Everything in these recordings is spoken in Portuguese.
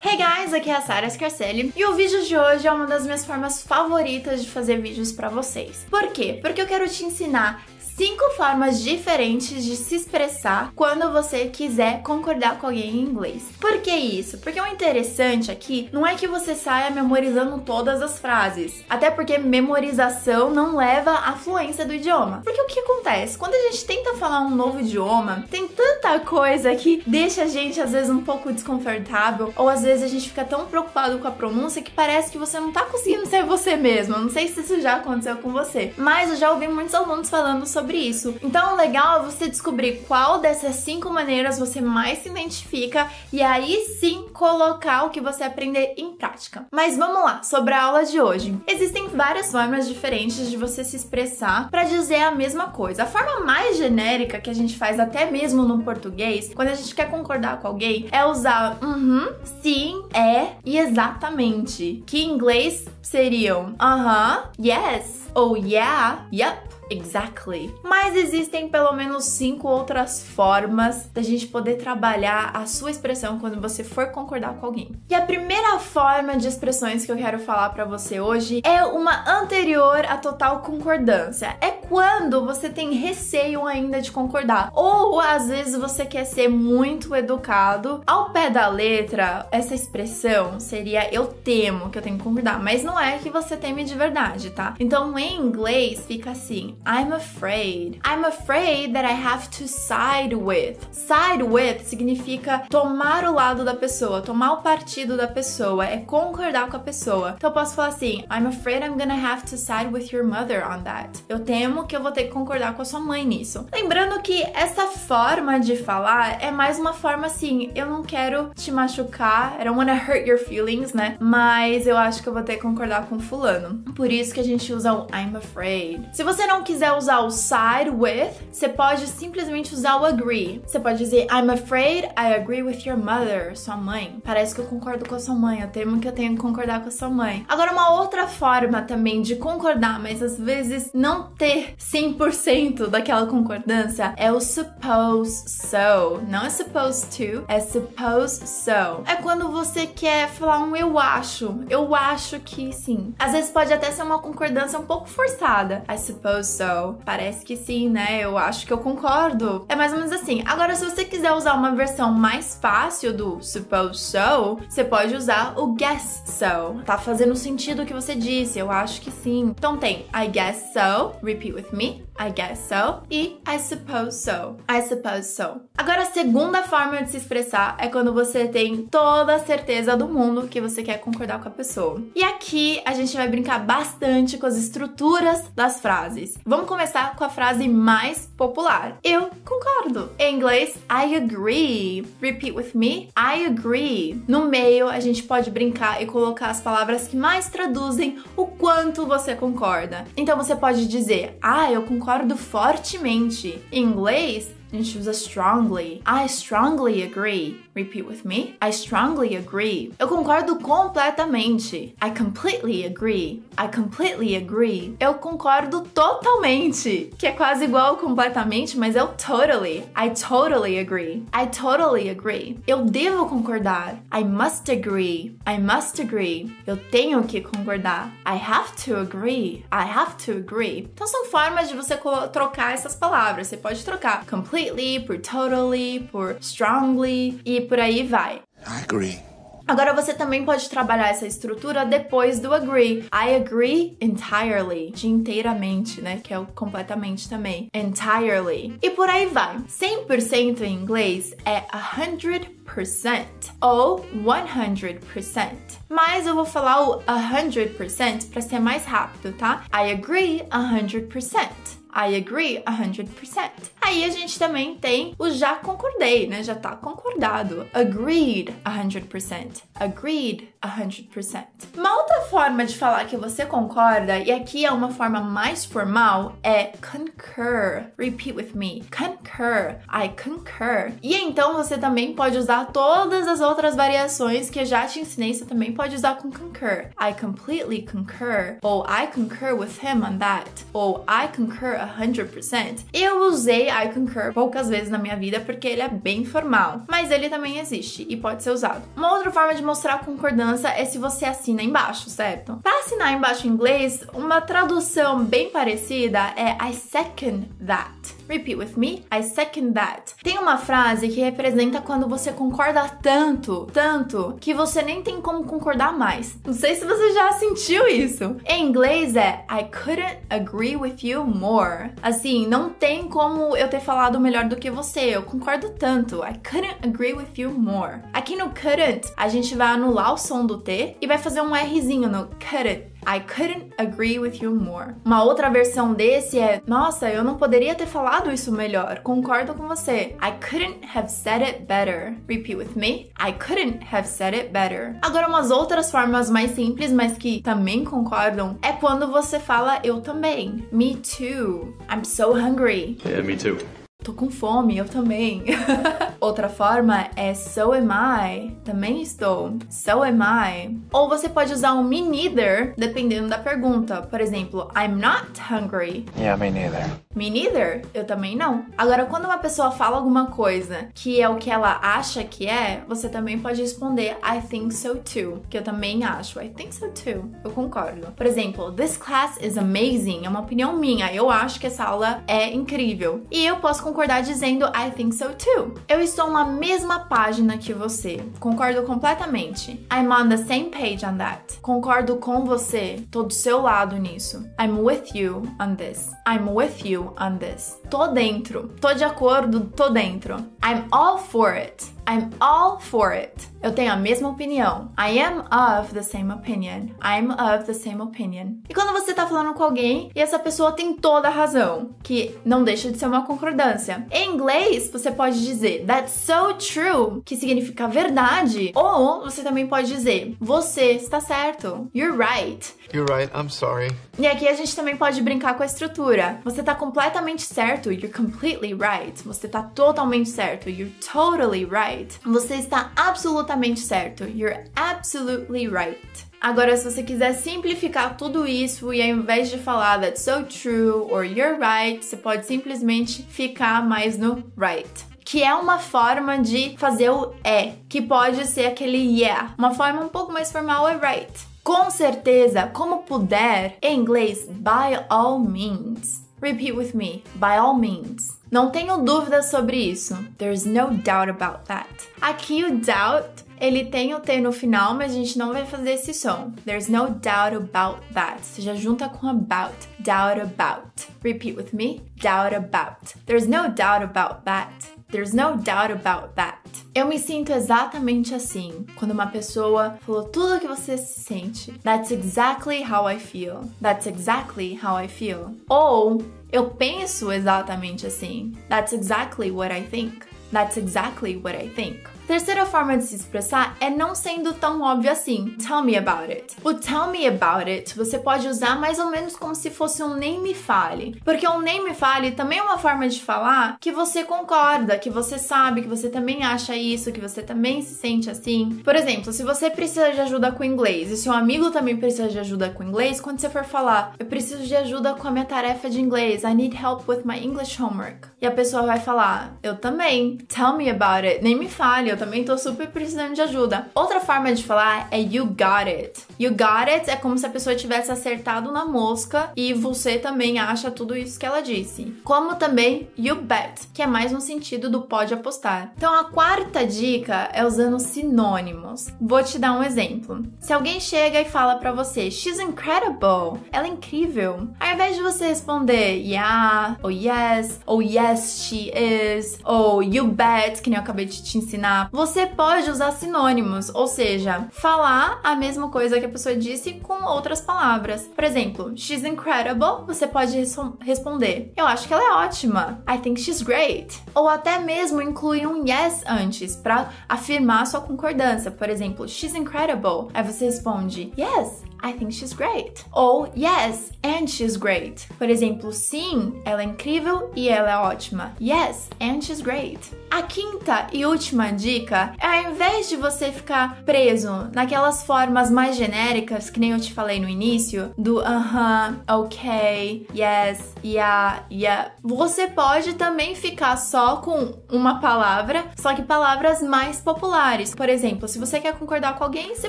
Hey guys, aqui é a Sarah Scarcelli e o vídeo de hoje é uma das minhas formas favoritas de fazer vídeos para vocês. Por quê? Porque eu quero te ensinar cinco formas diferentes de se expressar quando você quiser concordar com alguém em inglês. Por que isso? Porque o interessante aqui não é que você saia memorizando todas as frases, até porque memorização não leva à fluência do idioma. Porque o que acontece? Quando a gente tenta falar um novo idioma, tem tanta coisa que deixa a gente às vezes um pouco desconfortável, ou às vezes a gente fica tão preocupado com a pronúncia que parece que você não tá conseguindo ser você mesmo. Eu não sei se isso já aconteceu com você, mas eu já ouvi muitos alunos falando sobre sobre isso. Então, o legal é você descobrir qual dessas cinco maneiras você mais se identifica e aí sim colocar o que você aprender em prática. Mas vamos lá, sobre a aula de hoje. Existem várias formas diferentes de você se expressar para dizer a mesma coisa. A forma mais genérica que a gente faz até mesmo no português, quando a gente quer concordar com alguém, é usar uhum, sim, é e exatamente. Que em inglês seriam aham, uh -huh, yes ou yeah, yep exactly. Mas existem pelo menos cinco outras formas da gente poder trabalhar a sua expressão quando você for concordar com alguém. E a primeira forma de expressões que eu quero falar para você hoje é uma anterior à total concordância. É quando você tem receio ainda de concordar, ou às vezes você quer ser muito educado. Ao pé da letra, essa expressão seria eu temo que eu tenho que concordar, mas não é que você teme de verdade, tá? Então em inglês fica assim: I'm afraid. I'm afraid that I have to side with. Side with significa tomar o lado da pessoa, tomar o partido da pessoa, é concordar com a pessoa. Então eu posso falar assim: I'm afraid I'm gonna have to side with your mother on that. Eu temo que eu vou ter que concordar com a sua mãe nisso. Lembrando que essa forma de falar é mais uma forma assim: eu não quero te machucar, I don't wanna hurt your feelings, né? Mas eu acho que eu vou ter que concordar com fulano. Por isso que a gente usa o I'm afraid. Se você não quiser usar o side with, você pode simplesmente usar o agree. Você pode dizer I'm afraid I agree with your mother, sua mãe. Parece que eu concordo com a sua mãe, eu temo que eu tenho que concordar com a sua mãe. Agora, uma outra forma também de concordar, mas às vezes não ter 100% daquela concordância é o suppose so. Não é supposed to, é suppose so. É quando você quer falar um eu acho. Eu acho que sim. Às vezes pode até ser uma concordância um pouco forçada. I suppose so. Parece que sim, né? Eu acho que eu concordo. É mais ou menos assim. Agora, se você quiser usar uma versão mais fácil do suppose so, você pode usar o guess so. Tá fazendo sentido o que você disse. Eu acho que sim. Então tem I guess so. Repeat with me. I guess so e I suppose so. I suppose so. Agora, a segunda forma de se expressar é quando você tem toda a certeza do mundo que você quer concordar com a pessoa. E aqui a gente vai brincar bastante com as estruturas das frases. Vamos começar com a frase mais popular. Eu concordo. Em inglês, I agree. Repeat with me. I agree. No meio, a gente pode brincar e colocar as palavras que mais traduzem o quanto você concorda. Então você pode dizer: "Ah, eu concordo concordo fortemente. Em inglês, a gente usa strongly. I strongly agree. Repeat with me. I strongly agree. Eu concordo completamente. I completely agree. I completely agree. Eu concordo totalmente, que é quase igual completamente, mas é o totally. I totally agree. I totally agree. Eu devo concordar. I must agree. I must agree. Eu tenho que concordar. I have to agree. I have to agree. Então são formas de você trocar essas palavras. Você pode trocar completely por totally, por strongly e por aí vai. I agree. Agora você também pode trabalhar essa estrutura depois do agree. I agree entirely, de inteiramente, né? Que é o completamente também. Entirely. E por aí vai. 100% em inglês é 100% ou 100%. Mas eu vou falar o 100% para ser mais rápido, tá? I agree 100%. I agree 100%. Aí a gente também tem o já concordei, né? Já tá concordado. Agreed 100%. Agreed 100%. Uma outra forma de falar que você concorda, e aqui é uma forma mais formal, é concur. Repeat with me. Concur. I concur. E então você também pode usar todas as outras variações que eu já te ensinei, você também pode usar com concur. I completely concur. Ou I concur with him on that. Ou I concur 100%. Eu usei I concur poucas vezes na minha vida porque ele é bem formal, mas ele também existe e pode ser usado. Uma outra forma de mostrar concordância é se você assina embaixo, certo? Para assinar embaixo em inglês, uma tradução bem parecida é I second that. Repeat with me. I second that. Tem uma frase que representa quando você concorda tanto, tanto, que você nem tem como concordar mais. Não sei se você já sentiu isso. Em inglês é I couldn't agree with you more. Assim, não tem como eu ter falado melhor do que você. Eu concordo tanto. I couldn't agree with you more. Aqui no couldn't, a gente vai anular o som do T e vai fazer um Rzinho no couldn't. I couldn't agree with you more. Uma outra versão desse é: Nossa, eu não poderia ter falado isso melhor. Concordo com você. I couldn't have said it better. Repeat with me. I couldn't have said it better. Agora, umas outras formas mais simples, mas que também concordam, é quando você fala eu também. Me too. I'm so hungry. Yeah, me too. Tô com fome, eu também. Outra forma é so am I. Também estou. So am I. Ou você pode usar um me neither, dependendo da pergunta. Por exemplo, I'm not hungry. Yeah, me neither. Me neither. Eu também não. Agora, quando uma pessoa fala alguma coisa que é o que ela acha que é, você também pode responder I think so too. Que eu também acho. I think so too. Eu concordo. Por exemplo, this class is amazing. É uma opinião minha. Eu acho que essa aula é incrível. E eu posso concordar dizendo I think so too. Eu estou na mesma página que você. Concordo completamente. I'm on the same page on that. Concordo com você. Tô do seu lado nisso. I'm with you on this. I'm with you on this. Tô dentro. Tô de acordo, tô dentro. I'm all for it. I'm all for it. Eu tenho a mesma opinião. I am of the same opinion. I'm of the same opinion. E quando você tá falando com alguém e essa pessoa tem toda a razão, que não deixa de ser uma concordância. Em inglês, você pode dizer that's so true, que significa verdade. Ou você também pode dizer você está certo. You're right. You're right, I'm sorry. E aqui a gente também pode brincar com a estrutura. Você tá completamente certo. You're completely right. Você tá totalmente certo. You're totally right. Você está absolutamente certo. You're absolutely right. Agora, se você quiser simplificar tudo isso e ao invés de falar that's so true or you're right, você pode simplesmente ficar mais no right que é uma forma de fazer o é, que pode ser aquele yeah. Uma forma um pouco mais formal é right. Com certeza, como puder, em inglês, by all means. Repeat with me, by all means. Não tenho dúvida sobre isso. There's no doubt about that. Aqui o doubt ele tem o T no final, mas a gente não vai fazer esse som. There's no doubt about that. Você já junta com about. Doubt about. Repeat with me. Doubt about. There's no doubt about that. There's no doubt about that. Eu me sinto exatamente assim quando uma pessoa falou tudo o que você se sente. That's exactly how I feel. That's exactly how I feel. Ou eu penso exatamente assim. That's exactly what I think. That's exactly what I think. Terceira forma de se expressar é não sendo tão óbvio assim. Tell me about it. O tell me about it você pode usar mais ou menos como se fosse um nem me fale. Porque um nem me fale também é uma forma de falar que você concorda, que você sabe, que você também acha isso, que você também se sente assim. Por exemplo, se você precisa de ajuda com inglês e seu amigo também precisa de ajuda com inglês, quando você for falar, eu preciso de ajuda com a minha tarefa de inglês, I need help with my English homework. E a pessoa vai falar, eu também. Tell me about it. Nem me fale, eu também tô super precisando de ajuda. Outra forma de falar é you got it. You got it é como se a pessoa tivesse acertado na mosca e você também acha tudo isso que ela disse. Como também you bet, que é mais no sentido do pode apostar. Então a quarta dica é usando sinônimos. Vou te dar um exemplo. Se alguém chega e fala para você, she's incredible, ela é incrível. Ao invés de você responder yeah, ou yes, ou yes she is, ou you bet, que nem eu acabei de te ensinar, você pode usar sinônimos, ou seja, falar a mesma coisa que a pessoa disse com outras palavras. Por exemplo, she's incredible, você pode res responder, eu acho que ela é ótima. I think she's great. Ou até mesmo incluir um yes antes para afirmar sua concordância. Por exemplo, she's incredible. Aí você responde, yes, I think she's great. Ou yes, and she's great. Por exemplo, sim, ela é incrível e ela é ótima. Yes, and she's great. A quinta e última dica é ao invés de você ficar preso naquelas formas mais genéricas, que nem eu te falei no início, do aham, uh -huh, ok, yes, yeah, yeah, você pode também ficar só com uma palavra, só que palavras mais populares. Por exemplo, se você quer concordar com alguém, você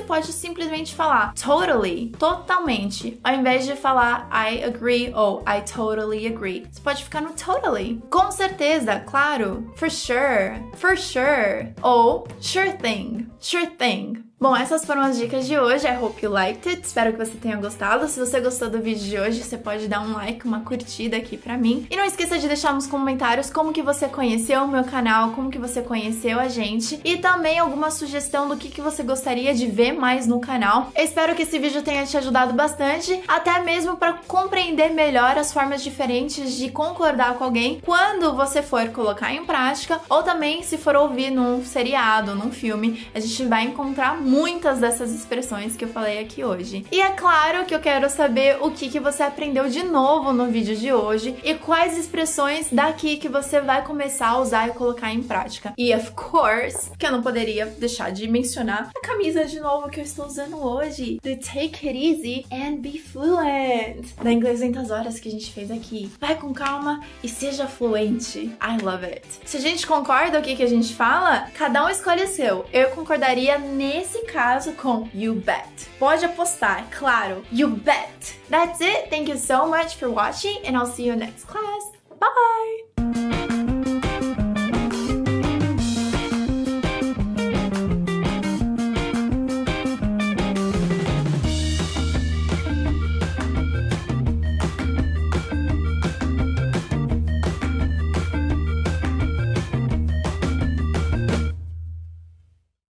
pode simplesmente falar totally, totalmente, ao invés de falar I agree ou I totally agree. Você pode ficar no totally. Com certeza, claro, for sure, for sure, ou sure thing, sure thing. Bom, essas foram as dicas de hoje. I hope you liked it. Espero que você tenha gostado. Se você gostou do vídeo de hoje, você pode dar um like, uma curtida aqui pra mim. E não esqueça de deixar nos comentários como que você conheceu o meu canal, como que você conheceu a gente e também alguma sugestão do que, que você gostaria de ver mais no canal. Eu espero que esse vídeo tenha te ajudado bastante, até mesmo para compreender melhor as formas diferentes de concordar com alguém quando você for colocar em prática ou também se for ouvir num seriado, num filme, a gente vai encontrar muitas dessas expressões que eu falei aqui hoje. E é claro que eu quero saber o que, que você aprendeu de novo no vídeo de hoje e quais expressões daqui que você vai começar a usar e colocar em prática. E of course, que eu não poderia deixar de mencionar a camisa de novo que eu estou usando hoje, do Take It Easy and Be Fluent, da Inglês 200 Horas que a gente fez aqui. Vai com calma e seja fluente. I love it. Se a gente concorda o que, que a gente fala, cada um escolhe seu. Eu concordaria caso com You Bet. Pode apostar, claro. You bet. That's it. Thank you so much for watching and I'll see you next class.